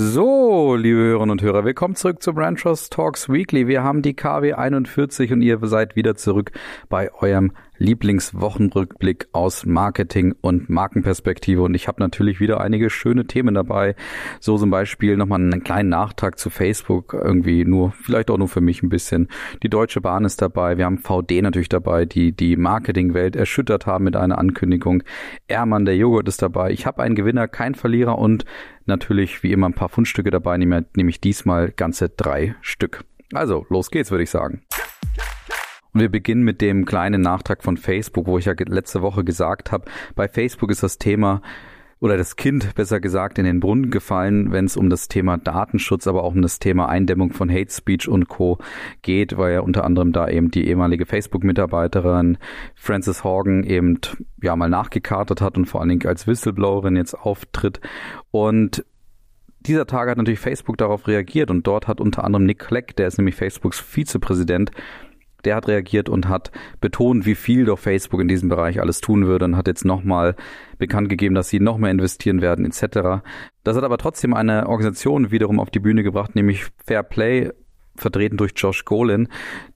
So, liebe Hörerinnen und Hörer, willkommen zurück zu Brand Trust Talks Weekly. Wir haben die KW 41 und ihr seid wieder zurück bei eurem Lieblingswochenrückblick aus Marketing und Markenperspektive. Und ich habe natürlich wieder einige schöne Themen dabei. So zum Beispiel nochmal einen kleinen Nachtrag zu Facebook. Irgendwie nur, vielleicht auch nur für mich ein bisschen. Die Deutsche Bahn ist dabei. Wir haben VD natürlich dabei, die die Marketingwelt erschüttert haben mit einer Ankündigung. Ermann, der Joghurt ist dabei. Ich habe einen Gewinner, kein Verlierer und natürlich wie immer ein paar Fundstücke dabei, nämlich diesmal ganze drei Stück. Also, los geht's, würde ich sagen. Und wir beginnen mit dem kleinen Nachtrag von Facebook, wo ich ja letzte Woche gesagt habe, bei Facebook ist das Thema oder das Kind besser gesagt in den Brunnen gefallen, wenn es um das Thema Datenschutz, aber auch um das Thema Eindämmung von Hate Speech und Co. geht, weil ja unter anderem da eben die ehemalige Facebook-Mitarbeiterin Frances Horgan eben ja mal nachgekartet hat und vor allen Dingen als Whistleblowerin jetzt auftritt. Und dieser Tage hat natürlich Facebook darauf reagiert und dort hat unter anderem Nick Clegg, der ist nämlich Facebooks Vizepräsident, der hat reagiert und hat betont, wie viel doch Facebook in diesem Bereich alles tun würde und hat jetzt nochmal bekannt gegeben, dass sie noch mehr investieren werden etc. Das hat aber trotzdem eine Organisation wiederum auf die Bühne gebracht, nämlich Fair Play vertreten durch Josh Golin.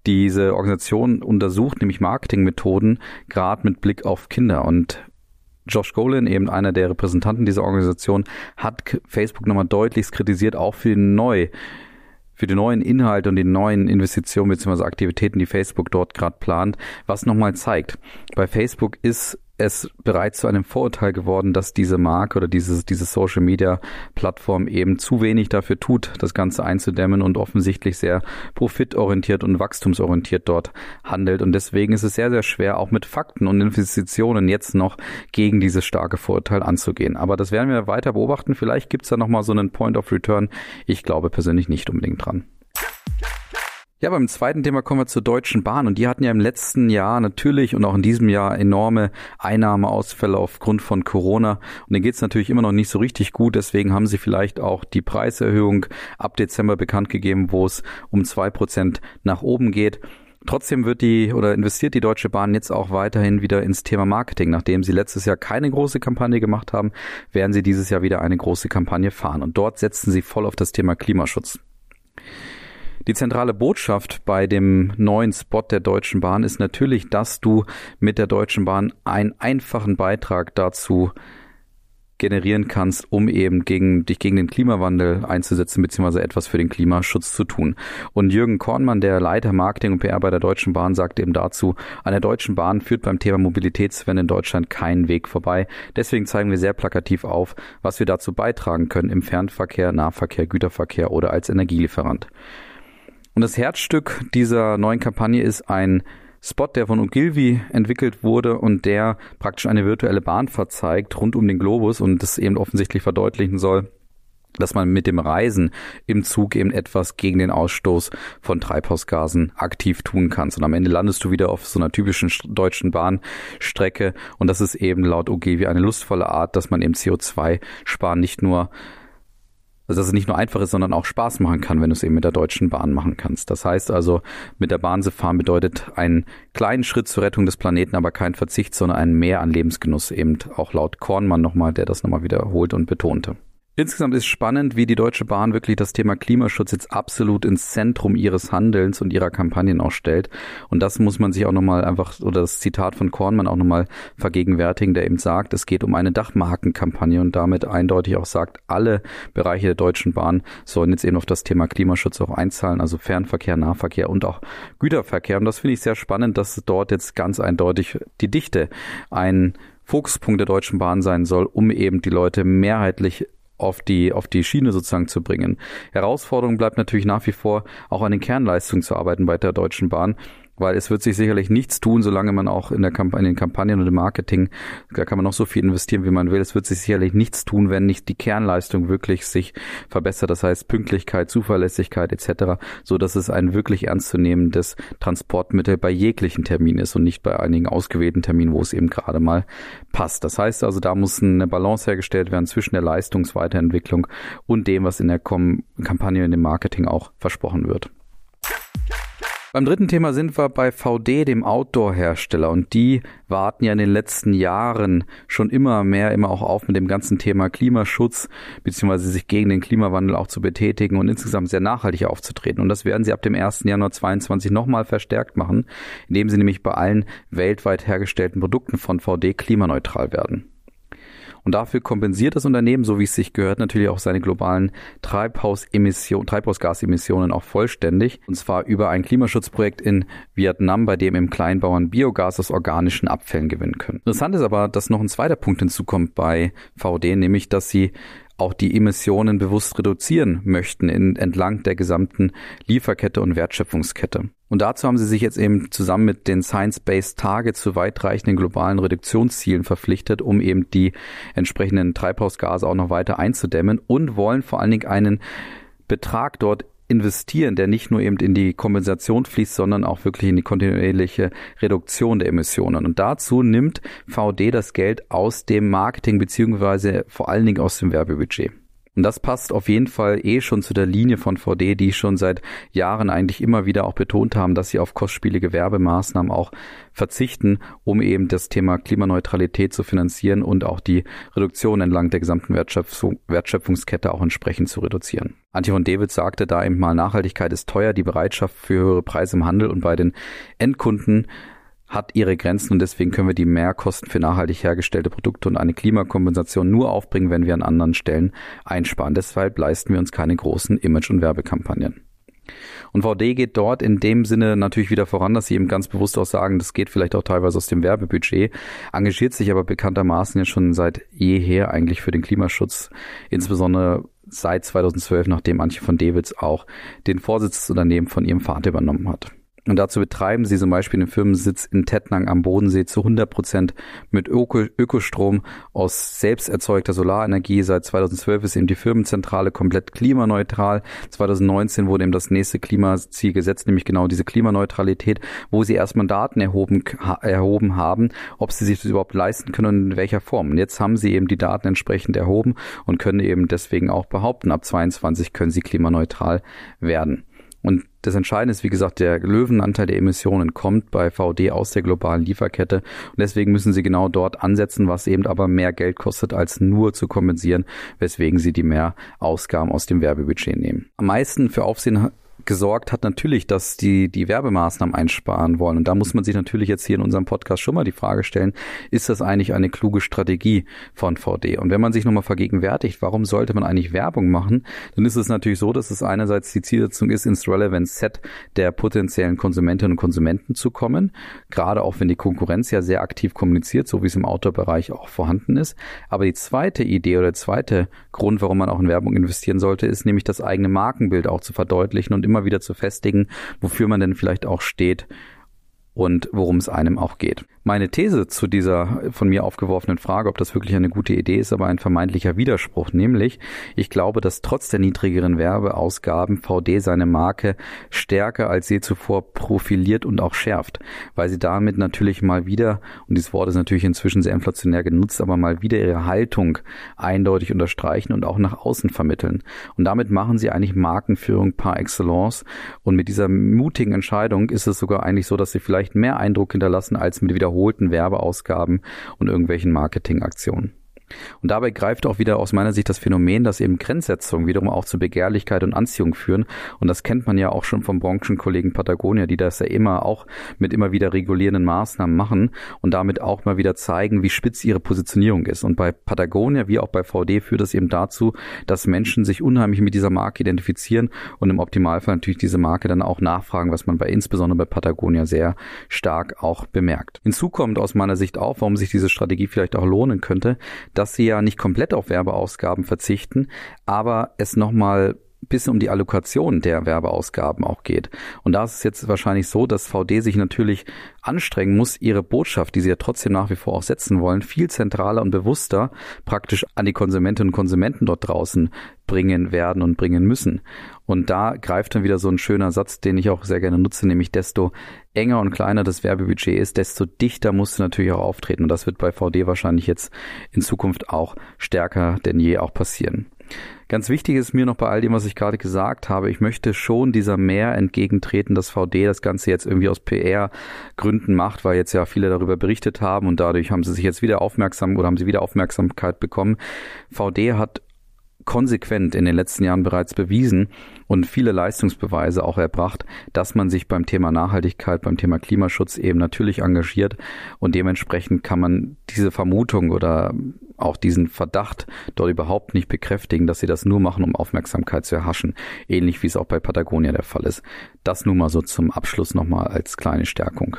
Diese Organisation untersucht nämlich Marketingmethoden, gerade mit Blick auf Kinder. Und Josh Golin, eben einer der Repräsentanten dieser Organisation, hat Facebook nochmal deutlichst kritisiert, auch für neu für die neuen Inhalte und die neuen Investitionen bzw. Aktivitäten, die Facebook dort gerade plant, was nochmal zeigt, bei Facebook ist es bereits zu einem Vorurteil geworden, dass diese Marke oder diese, diese Social Media Plattform eben zu wenig dafür tut, das Ganze einzudämmen und offensichtlich sehr profitorientiert und wachstumsorientiert dort handelt. Und deswegen ist es sehr, sehr schwer, auch mit Fakten und Investitionen jetzt noch gegen dieses starke Vorurteil anzugehen. Aber das werden wir weiter beobachten. Vielleicht gibt es da nochmal so einen Point of Return. Ich glaube persönlich nicht unbedingt dran. Ja, beim zweiten Thema kommen wir zur Deutschen Bahn und die hatten ja im letzten Jahr natürlich und auch in diesem Jahr enorme Einnahmeausfälle aufgrund von Corona und denen geht's natürlich immer noch nicht so richtig gut, deswegen haben sie vielleicht auch die Preiserhöhung ab Dezember bekannt gegeben, wo es um zwei Prozent nach oben geht. Trotzdem wird die oder investiert die Deutsche Bahn jetzt auch weiterhin wieder ins Thema Marketing. Nachdem sie letztes Jahr keine große Kampagne gemacht haben, werden sie dieses Jahr wieder eine große Kampagne fahren. Und dort setzen sie voll auf das Thema Klimaschutz. Die zentrale Botschaft bei dem neuen Spot der Deutschen Bahn ist natürlich, dass du mit der Deutschen Bahn einen einfachen Beitrag dazu generieren kannst, um eben gegen, dich gegen den Klimawandel einzusetzen, beziehungsweise etwas für den Klimaschutz zu tun. Und Jürgen Kornmann, der Leiter Marketing und PR bei der Deutschen Bahn, sagt eben dazu, an der Deutschen Bahn führt beim Thema Mobilitätswende in Deutschland keinen Weg vorbei. Deswegen zeigen wir sehr plakativ auf, was wir dazu beitragen können im Fernverkehr, Nahverkehr, Güterverkehr oder als Energielieferant. Und das Herzstück dieser neuen Kampagne ist ein Spot, der von Ogilvy entwickelt wurde und der praktisch eine virtuelle Bahn verzeigt rund um den Globus und das eben offensichtlich verdeutlichen soll, dass man mit dem Reisen im Zug eben etwas gegen den Ausstoß von Treibhausgasen aktiv tun kann. Und am Ende landest du wieder auf so einer typischen deutschen Bahnstrecke und das ist eben laut Ogilvy eine lustvolle Art, dass man eben CO2 sparen nicht nur also dass es nicht nur einfach ist, sondern auch Spaß machen kann, wenn du es eben mit der Deutschen Bahn machen kannst. Das heißt also, mit der Bahn zu fahren bedeutet einen kleinen Schritt zur Rettung des Planeten, aber kein Verzicht, sondern ein Mehr an Lebensgenuss, eben auch laut Kornmann nochmal, der das nochmal wiederholt und betonte. Insgesamt ist spannend, wie die Deutsche Bahn wirklich das Thema Klimaschutz jetzt absolut ins Zentrum ihres Handelns und ihrer Kampagnen auch stellt. Und das muss man sich auch nochmal einfach, oder das Zitat von Kornmann auch nochmal vergegenwärtigen, der eben sagt, es geht um eine Dachmarkenkampagne und damit eindeutig auch sagt, alle Bereiche der Deutschen Bahn sollen jetzt eben auf das Thema Klimaschutz auch einzahlen, also Fernverkehr, Nahverkehr und auch Güterverkehr. Und das finde ich sehr spannend, dass dort jetzt ganz eindeutig die Dichte ein Fokuspunkt der Deutschen Bahn sein soll, um eben die Leute mehrheitlich auf die, auf die Schiene sozusagen zu bringen. Herausforderung bleibt natürlich nach wie vor, auch an den Kernleistungen zu arbeiten bei der Deutschen Bahn weil es wird sich sicherlich nichts tun, solange man auch in, der Kamp in den Kampagnen und im Marketing, da kann man noch so viel investieren, wie man will. Es wird sich sicherlich nichts tun, wenn nicht die Kernleistung wirklich sich verbessert. Das heißt Pünktlichkeit, Zuverlässigkeit etc., so dass es ein wirklich ernstzunehmendes Transportmittel bei jeglichen Termin ist und nicht bei einigen ausgewählten Terminen, wo es eben gerade mal passt. Das heißt also, da muss eine Balance hergestellt werden zwischen der Leistungsweiterentwicklung und dem, was in der Kampagne und dem Marketing auch versprochen wird. Beim dritten Thema sind wir bei VD, dem Outdoor-Hersteller. Und die warten ja in den letzten Jahren schon immer mehr, immer auch auf mit dem ganzen Thema Klimaschutz, beziehungsweise sich gegen den Klimawandel auch zu betätigen und insgesamt sehr nachhaltig aufzutreten. Und das werden sie ab dem 1. Januar 2022 nochmal verstärkt machen, indem sie nämlich bei allen weltweit hergestellten Produkten von VD klimaneutral werden. Und dafür kompensiert das Unternehmen, so wie es sich gehört, natürlich auch seine globalen Treibhausemissionen, Treibhausgasemissionen auch vollständig. Und zwar über ein Klimaschutzprojekt in Vietnam, bei dem im Kleinbauern Biogas aus organischen Abfällen gewinnen können. Interessant ist aber, dass noch ein zweiter Punkt hinzukommt bei VD, nämlich, dass sie auch die Emissionen bewusst reduzieren möchten in, entlang der gesamten Lieferkette und Wertschöpfungskette. Und dazu haben sie sich jetzt eben zusammen mit den Science-Based Targets zu weitreichenden globalen Reduktionszielen verpflichtet, um eben die entsprechenden Treibhausgase auch noch weiter einzudämmen und wollen vor allen Dingen einen Betrag dort investieren, der nicht nur eben in die Kompensation fließt, sondern auch wirklich in die kontinuierliche Reduktion der Emissionen. Und dazu nimmt VD das Geld aus dem Marketing beziehungsweise vor allen Dingen aus dem Werbebudget. Und das passt auf jeden Fall eh schon zu der Linie von VD, die schon seit Jahren eigentlich immer wieder auch betont haben, dass sie auf kostspielige Werbemaßnahmen auch verzichten, um eben das Thema Klimaneutralität zu finanzieren und auch die Reduktion entlang der gesamten Wertschöpfung, Wertschöpfungskette auch entsprechend zu reduzieren. Antje von David sagte da eben mal, Nachhaltigkeit ist teuer, die Bereitschaft für höhere Preise im Handel und bei den Endkunden hat ihre Grenzen und deswegen können wir die Mehrkosten für nachhaltig hergestellte Produkte und eine Klimakompensation nur aufbringen, wenn wir an anderen Stellen einsparen. Deshalb leisten wir uns keine großen Image- und Werbekampagnen. Und VD geht dort in dem Sinne natürlich wieder voran, dass sie eben ganz bewusst auch sagen, das geht vielleicht auch teilweise aus dem Werbebudget, engagiert sich aber bekanntermaßen ja schon seit jeher eigentlich für den Klimaschutz, insbesondere seit 2012, nachdem Antje von Davids auch den Vorsitz des Unternehmens von ihrem Vater übernommen hat. Und dazu betreiben sie zum Beispiel den Firmensitz in Tettnang am Bodensee zu 100 Prozent mit Öko Ökostrom aus selbst erzeugter Solarenergie. Seit 2012 ist eben die Firmenzentrale komplett klimaneutral. 2019 wurde eben das nächste Klimaziel gesetzt, nämlich genau diese Klimaneutralität, wo sie erstmal Daten erhoben, erhoben haben, ob sie sich das überhaupt leisten können und in welcher Form. Und jetzt haben sie eben die Daten entsprechend erhoben und können eben deswegen auch behaupten, ab 22 können sie klimaneutral werden. Und das Entscheidende ist, wie gesagt, der Löwenanteil der Emissionen kommt bei VD aus der globalen Lieferkette. Und deswegen müssen sie genau dort ansetzen, was eben aber mehr Geld kostet, als nur zu kompensieren, weswegen sie die mehr Ausgaben aus dem Werbebudget nehmen. Am meisten für Aufsehen gesorgt hat natürlich, dass die die Werbemaßnahmen einsparen wollen. Und da muss man sich natürlich jetzt hier in unserem Podcast schon mal die Frage stellen, ist das eigentlich eine kluge Strategie von VD? Und wenn man sich nochmal vergegenwärtigt, warum sollte man eigentlich Werbung machen, dann ist es natürlich so, dass es einerseits die Zielsetzung ist, ins Relevant Set der potenziellen Konsumentinnen und Konsumenten zu kommen, gerade auch wenn die Konkurrenz ja sehr aktiv kommuniziert, so wie es im Outdoor-Bereich auch vorhanden ist. Aber die zweite Idee oder der zweite Grund, warum man auch in Werbung investieren sollte, ist nämlich das eigene Markenbild auch zu verdeutlichen und immer wieder zu festigen, wofür man denn vielleicht auch steht und worum es einem auch geht. Meine These zu dieser von mir aufgeworfenen Frage, ob das wirklich eine gute Idee ist, aber ein vermeintlicher Widerspruch, nämlich ich glaube, dass trotz der niedrigeren Werbeausgaben VD seine Marke stärker als je zuvor profiliert und auch schärft, weil sie damit natürlich mal wieder, und dieses Wort ist natürlich inzwischen sehr inflationär genutzt, aber mal wieder ihre Haltung eindeutig unterstreichen und auch nach außen vermitteln. Und damit machen sie eigentlich Markenführung par excellence. Und mit dieser mutigen Entscheidung ist es sogar eigentlich so, dass sie vielleicht mehr Eindruck hinterlassen als mit wieder wiederholten Werbeausgaben und irgendwelchen Marketingaktionen. Und dabei greift auch wieder aus meiner Sicht das Phänomen, dass eben Grenzsetzungen wiederum auch zu Begehrlichkeit und Anziehung führen. Und das kennt man ja auch schon vom Branchenkollegen Patagonia, die das ja immer auch mit immer wieder regulierenden Maßnahmen machen und damit auch mal wieder zeigen, wie spitz ihre Positionierung ist. Und bei Patagonia wie auch bei VD führt das eben dazu, dass Menschen sich unheimlich mit dieser Marke identifizieren und im Optimalfall natürlich diese Marke dann auch nachfragen, was man bei insbesondere bei Patagonia sehr stark auch bemerkt. Hinzu kommt aus meiner Sicht auch, warum sich diese Strategie vielleicht auch lohnen könnte, dass sie ja nicht komplett auf Werbeausgaben verzichten, aber es nochmal bisschen um die Allokation der Werbeausgaben auch geht. Und da ist es jetzt wahrscheinlich so, dass VD sich natürlich anstrengen muss, ihre Botschaft, die sie ja trotzdem nach wie vor auch setzen wollen, viel zentraler und bewusster praktisch an die Konsumentinnen und Konsumenten dort draußen bringen werden und bringen müssen. Und da greift dann wieder so ein schöner Satz, den ich auch sehr gerne nutze, nämlich desto enger und kleiner das Werbebudget ist, desto dichter musst du natürlich auch auftreten. Und das wird bei VD wahrscheinlich jetzt in Zukunft auch stärker denn je auch passieren. Ganz wichtig ist mir noch bei all dem, was ich gerade gesagt habe, ich möchte schon dieser mehr entgegentreten, dass VD das Ganze jetzt irgendwie aus PR-Gründen macht, weil jetzt ja viele darüber berichtet haben und dadurch haben sie sich jetzt wieder aufmerksam oder haben sie wieder Aufmerksamkeit bekommen. VD hat konsequent in den letzten Jahren bereits bewiesen und viele Leistungsbeweise auch erbracht, dass man sich beim Thema Nachhaltigkeit, beim Thema Klimaschutz eben natürlich engagiert und dementsprechend kann man diese Vermutung oder auch diesen Verdacht dort überhaupt nicht bekräftigen, dass sie das nur machen, um Aufmerksamkeit zu erhaschen, ähnlich wie es auch bei Patagonia der Fall ist. Das nun mal so zum Abschluss nochmal als kleine Stärkung.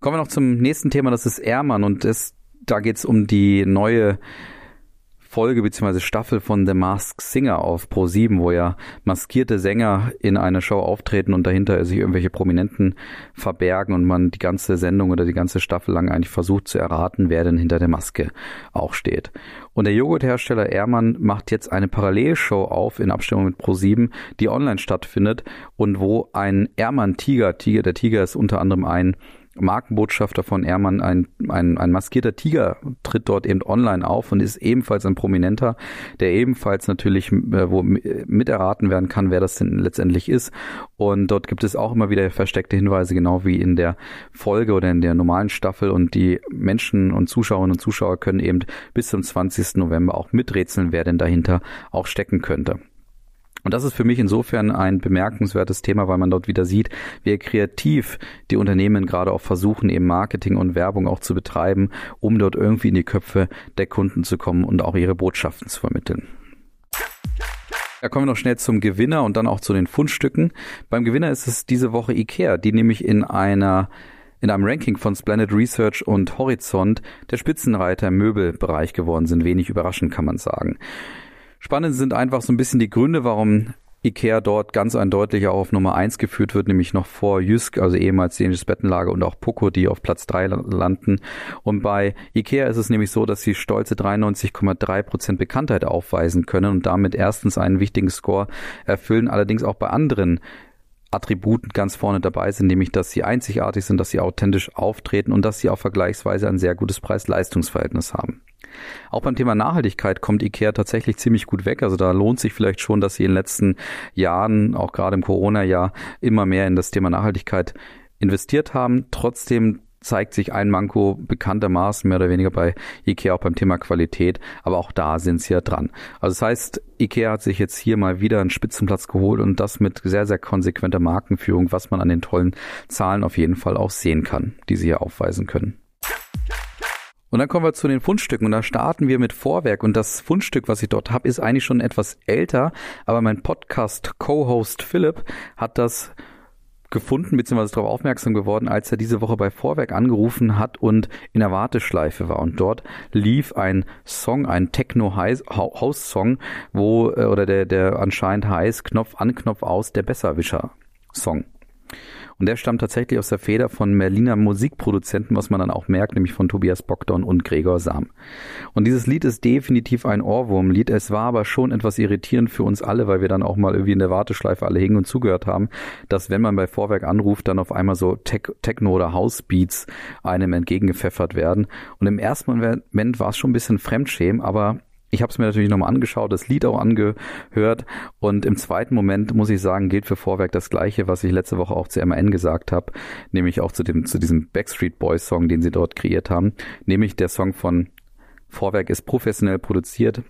Kommen wir noch zum nächsten Thema, das ist Ehrmann und das, da geht es um die neue Folge bzw. Staffel von The Masked Singer auf Pro7, wo ja maskierte Sänger in einer Show auftreten und dahinter sich irgendwelche Prominenten verbergen und man die ganze Sendung oder die ganze Staffel lang eigentlich versucht zu erraten, wer denn hinter der Maske auch steht. Und der Joghurthersteller Ehrmann macht jetzt eine Parallelshow auf in Abstimmung mit Pro7, die online stattfindet und wo ein Ehrmann Tiger, Tiger, der Tiger ist unter anderem ein Markenbotschafter von Ehrmann, ein, ein, ein maskierter Tiger, tritt dort eben online auf und ist ebenfalls ein Prominenter, der ebenfalls natürlich äh, wo mit erraten werden kann, wer das denn letztendlich ist. Und dort gibt es auch immer wieder versteckte Hinweise, genau wie in der Folge oder in der normalen Staffel. Und die Menschen und Zuschauerinnen und Zuschauer können eben bis zum 20. November auch miträtseln, wer denn dahinter auch stecken könnte. Und das ist für mich insofern ein bemerkenswertes Thema, weil man dort wieder sieht, wie kreativ die Unternehmen gerade auch versuchen, eben Marketing und Werbung auch zu betreiben, um dort irgendwie in die Köpfe der Kunden zu kommen und auch ihre Botschaften zu vermitteln. Da kommen wir noch schnell zum Gewinner und dann auch zu den Fundstücken. Beim Gewinner ist es diese Woche IKEA, die nämlich in einer in einem Ranking von Splendid Research und Horizont der Spitzenreiter im Möbelbereich geworden sind. Wenig überraschend kann man sagen. Spannend sind einfach so ein bisschen die Gründe, warum Ikea dort ganz eindeutig auch auf Nummer eins geführt wird, nämlich noch vor Jysk, also ehemals dänisches Bettenlager und auch Poco, die auf Platz drei landen. Und bei Ikea ist es nämlich so, dass sie stolze 93,3 Prozent Bekanntheit aufweisen können und damit erstens einen wichtigen Score erfüllen, allerdings auch bei anderen Attributen ganz vorne dabei sind, nämlich dass sie einzigartig sind, dass sie authentisch auftreten und dass sie auch vergleichsweise ein sehr gutes Preis-Leistungs-Verhältnis haben. Auch beim Thema Nachhaltigkeit kommt IKEA tatsächlich ziemlich gut weg. Also da lohnt sich vielleicht schon, dass sie in den letzten Jahren, auch gerade im Corona-Jahr, immer mehr in das Thema Nachhaltigkeit investiert haben. Trotzdem zeigt sich ein Manko bekanntermaßen mehr oder weniger bei IKEA auch beim Thema Qualität, aber auch da sind sie ja dran. Also das heißt, IKEA hat sich jetzt hier mal wieder einen Spitzenplatz geholt und das mit sehr, sehr konsequenter Markenführung, was man an den tollen Zahlen auf jeden Fall auch sehen kann, die sie hier aufweisen können. Und dann kommen wir zu den Fundstücken und da starten wir mit Vorwerk und das Fundstück, was ich dort habe, ist eigentlich schon etwas älter, aber mein Podcast Co-Host Philipp hat das gefunden bzw. darauf aufmerksam geworden, als er diese Woche bei Vorwerk angerufen hat und in der Warteschleife war. Und dort lief ein Song, ein Techno-House-Song, wo, äh, oder der, der anscheinend heißt Knopf an, Knopf aus, der Besserwischer-Song. Und der stammt tatsächlich aus der Feder von Berliner Musikproduzenten, was man dann auch merkt, nämlich von Tobias Bogdan und Gregor Sam. Und dieses Lied ist definitiv ein Ohrwurmlied. Es war aber schon etwas irritierend für uns alle, weil wir dann auch mal irgendwie in der Warteschleife alle hingen und zugehört haben, dass wenn man bei Vorwerk anruft, dann auf einmal so Techno- oder Housebeats einem entgegengepfeffert werden. Und im ersten Moment war es schon ein bisschen Fremdschämen, aber ich habe es mir natürlich nochmal angeschaut, das Lied auch angehört und im zweiten Moment muss ich sagen, gilt für Vorwerk das gleiche, was ich letzte Woche auch zu MAN gesagt habe, nämlich auch zu dem zu diesem Backstreet Boys Song, den sie dort kreiert haben, nämlich der Song von Vorwerk ist professionell produziert,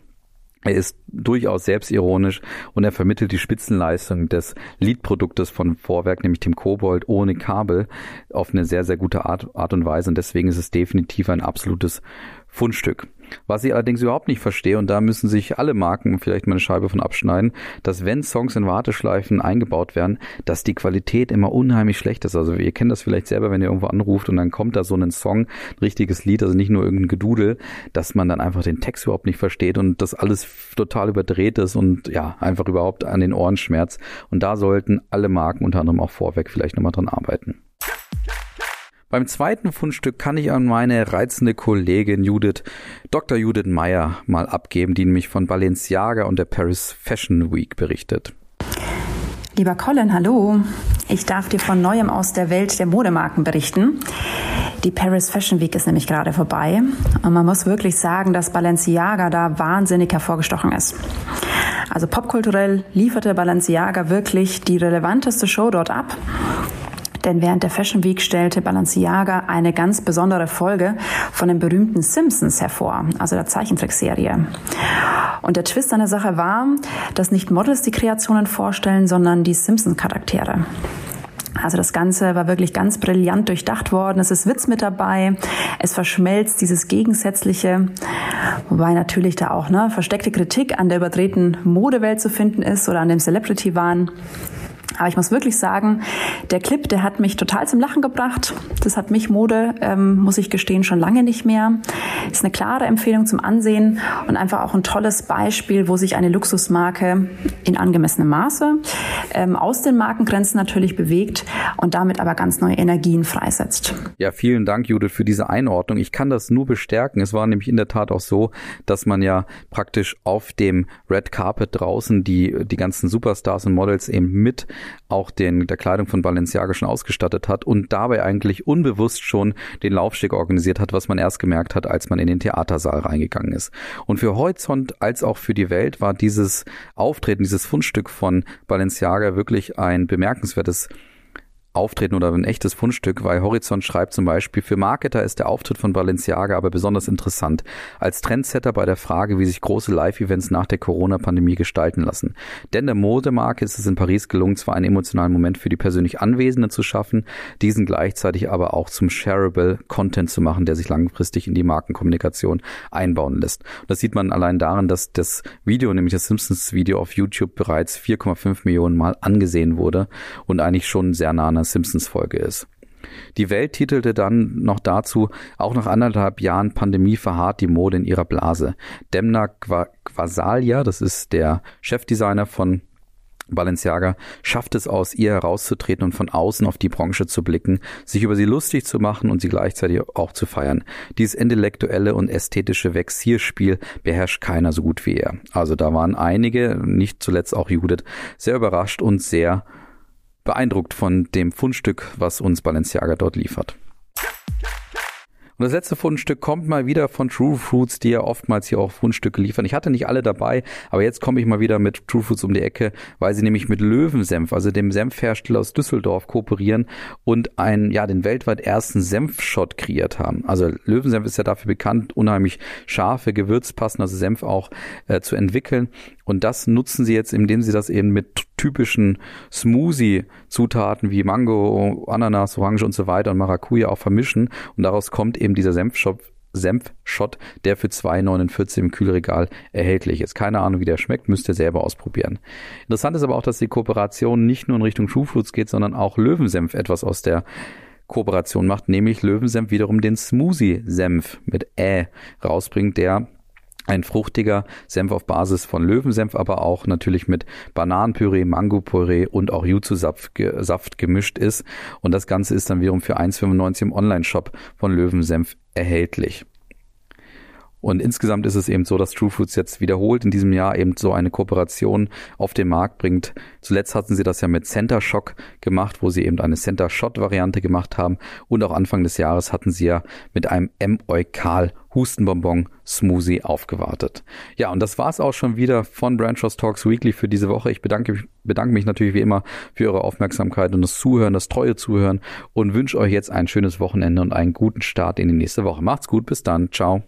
er ist durchaus selbstironisch und er vermittelt die Spitzenleistung des Leadproduktes von Vorwerk, nämlich dem Kobold ohne Kabel, auf eine sehr, sehr gute Art, Art und Weise. Und deswegen ist es definitiv ein absolutes Fundstück. Was ich allerdings überhaupt nicht verstehe, und da müssen sich alle Marken vielleicht mal eine Scheibe von abschneiden, dass wenn Songs in Warteschleifen eingebaut werden, dass die Qualität immer unheimlich schlecht ist. Also ihr kennt das vielleicht selber, wenn ihr irgendwo anruft und dann kommt da so ein Song, ein richtiges Lied, also nicht nur irgendein Gedudel, dass man dann einfach den Text überhaupt nicht versteht und das alles total überdreht ist und ja, einfach überhaupt an den Ohren schmerzt. Und da sollten alle Marken, unter anderem auch Vorweg, vielleicht nochmal dran arbeiten. Beim zweiten Fundstück kann ich an meine reizende Kollegin Judith, Dr. Judith Meyer, mal abgeben, die nämlich von Balenciaga und der Paris Fashion Week berichtet. Lieber Colin, hallo. Ich darf dir von Neuem aus der Welt der Modemarken berichten. Die Paris Fashion Week ist nämlich gerade vorbei und man muss wirklich sagen, dass Balenciaga da wahnsinnig hervorgestochen ist. Also popkulturell lieferte Balenciaga wirklich die relevanteste Show dort ab. Denn während der Fashion Week stellte Balenciaga eine ganz besondere Folge von den berühmten Simpsons hervor, also der Zeichentrickserie. Und der Twist an der Sache war, dass nicht Models die Kreationen vorstellen, sondern die Simpsons-Charaktere. Also das Ganze war wirklich ganz brillant durchdacht worden. Es ist Witz mit dabei. Es verschmelzt dieses Gegensätzliche. Wobei natürlich da auch ne, versteckte Kritik an der überdrehten Modewelt zu finden ist oder an dem Celebrity-Wahn. Aber ich muss wirklich sagen, der Clip, der hat mich total zum Lachen gebracht. Das hat mich Mode, ähm, muss ich gestehen, schon lange nicht mehr. Ist eine klare Empfehlung zum Ansehen und einfach auch ein tolles Beispiel, wo sich eine Luxusmarke in angemessenem Maße ähm, aus den Markengrenzen natürlich bewegt und damit aber ganz neue Energien freisetzt. Ja, vielen Dank, Judith, für diese Einordnung. Ich kann das nur bestärken. Es war nämlich in der Tat auch so, dass man ja praktisch auf dem Red Carpet draußen die, die ganzen Superstars und Models eben mit auch den, der Kleidung von Balenciaga schon ausgestattet hat und dabei eigentlich unbewusst schon den Laufsteg organisiert hat, was man erst gemerkt hat, als man in den Theatersaal reingegangen ist. Und für Horizont als auch für die Welt war dieses Auftreten, dieses Fundstück von Balenciaga wirklich ein bemerkenswertes Auftreten oder ein echtes Fundstück, weil Horizont schreibt zum Beispiel, für Marketer ist der Auftritt von Balenciaga aber besonders interessant. Als Trendsetter bei der Frage, wie sich große Live-Events nach der Corona-Pandemie gestalten lassen. Denn der Modemarke ist es in Paris gelungen, zwar einen emotionalen Moment für die persönlich Anwesenden zu schaffen, diesen gleichzeitig aber auch zum shareable Content zu machen, der sich langfristig in die Markenkommunikation einbauen lässt. Und das sieht man allein daran, dass das Video, nämlich das Simpsons-Video auf YouTube bereits 4,5 Millionen Mal angesehen wurde und eigentlich schon sehr nah einer Simpsons-Folge ist. Die Welt titelte dann noch dazu, auch nach anderthalb Jahren Pandemie verharrt die Mode in ihrer Blase. Demna Quasalia, das ist der Chefdesigner von Balenciaga schafft es aus ihr herauszutreten und von außen auf die Branche zu blicken, sich über sie lustig zu machen und sie gleichzeitig auch zu feiern. Dieses intellektuelle und ästhetische Vexierspiel beherrscht keiner so gut wie er. Also da waren einige, nicht zuletzt auch Judith, sehr überrascht und sehr beeindruckt von dem Fundstück, was uns Balenciaga dort liefert. Und das letzte Fundstück kommt mal wieder von True Fruits, die ja oftmals hier auch Fundstücke liefern. Ich hatte nicht alle dabei, aber jetzt komme ich mal wieder mit True Fruits um die Ecke, weil sie nämlich mit Löwensenf, also dem Senfhersteller aus Düsseldorf, kooperieren und einen, ja, den weltweit ersten Senfshot kreiert haben. Also Löwensenf ist ja dafür bekannt, unheimlich scharfe, gewürzpassende, also Senf auch äh, zu entwickeln. Und das nutzen sie jetzt, indem sie das eben mit typischen Smoothie-Zutaten wie Mango, Ananas, Orange und so weiter und Maracuja auch vermischen. Und daraus kommt eben dieser Senfshop Senfshot, der für 2,49 im Kühlregal erhältlich ist. Keine Ahnung, wie der schmeckt, müsst ihr selber ausprobieren. Interessant ist aber auch, dass die Kooperation nicht nur in Richtung Fruits geht, sondern auch Löwensenf etwas aus der Kooperation macht, nämlich Löwensenf wiederum den Smoothie-Senf mit Ä rausbringt, der ein fruchtiger Senf auf Basis von Löwensenf, aber auch natürlich mit Bananenpüree, Mangopüree und auch Jutsu-Saft Saft gemischt ist. Und das Ganze ist dann wiederum für 1,95 im Online-Shop von Löwensenf erhältlich. Und insgesamt ist es eben so, dass True Foods jetzt wiederholt in diesem Jahr eben so eine Kooperation auf den Markt bringt. Zuletzt hatten sie das ja mit Center Shock gemacht, wo sie eben eine Center Shot Variante gemacht haben. Und auch Anfang des Jahres hatten sie ja mit einem M-Eukal Hustenbonbon Smoothie aufgewartet. Ja, und das war's auch schon wieder von Branchos Talks Weekly für diese Woche. Ich bedanke, bedanke mich natürlich wie immer für eure Aufmerksamkeit und das Zuhören, das treue Zuhören und wünsche euch jetzt ein schönes Wochenende und einen guten Start in die nächste Woche. Macht's gut, bis dann. Ciao.